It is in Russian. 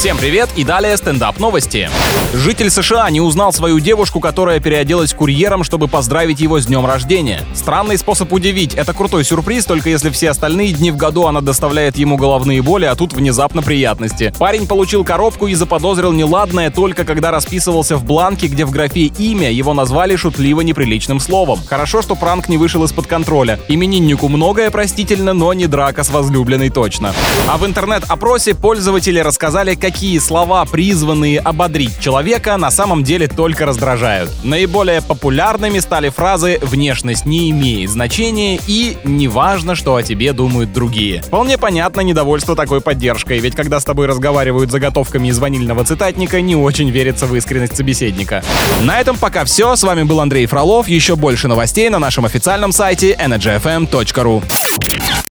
Всем привет и далее стендап новости. Житель США не узнал свою девушку, которая переоделась курьером, чтобы поздравить его с днем рождения. Странный способ удивить. Это крутой сюрприз, только если все остальные дни в году она доставляет ему головные боли, а тут внезапно приятности. Парень получил коробку и заподозрил неладное только когда расписывался в бланке, где в графе имя его назвали шутливо неприличным словом. Хорошо, что пранк не вышел из-под контроля. Имениннику многое простительно, но не драка с возлюбленной точно. А в интернет-опросе пользователи рассказали, какие слова, призванные ободрить человека, на самом деле только раздражают. Наиболее популярными стали фразы «внешность не имеет значения» и «неважно, что о тебе думают другие». Вполне понятно недовольство такой поддержкой, ведь когда с тобой разговаривают заготовками из ванильного цитатника, не очень верится в искренность собеседника. На этом пока все. С вами был Андрей Фролов. Еще больше новостей на нашем официальном сайте energyfm.ru.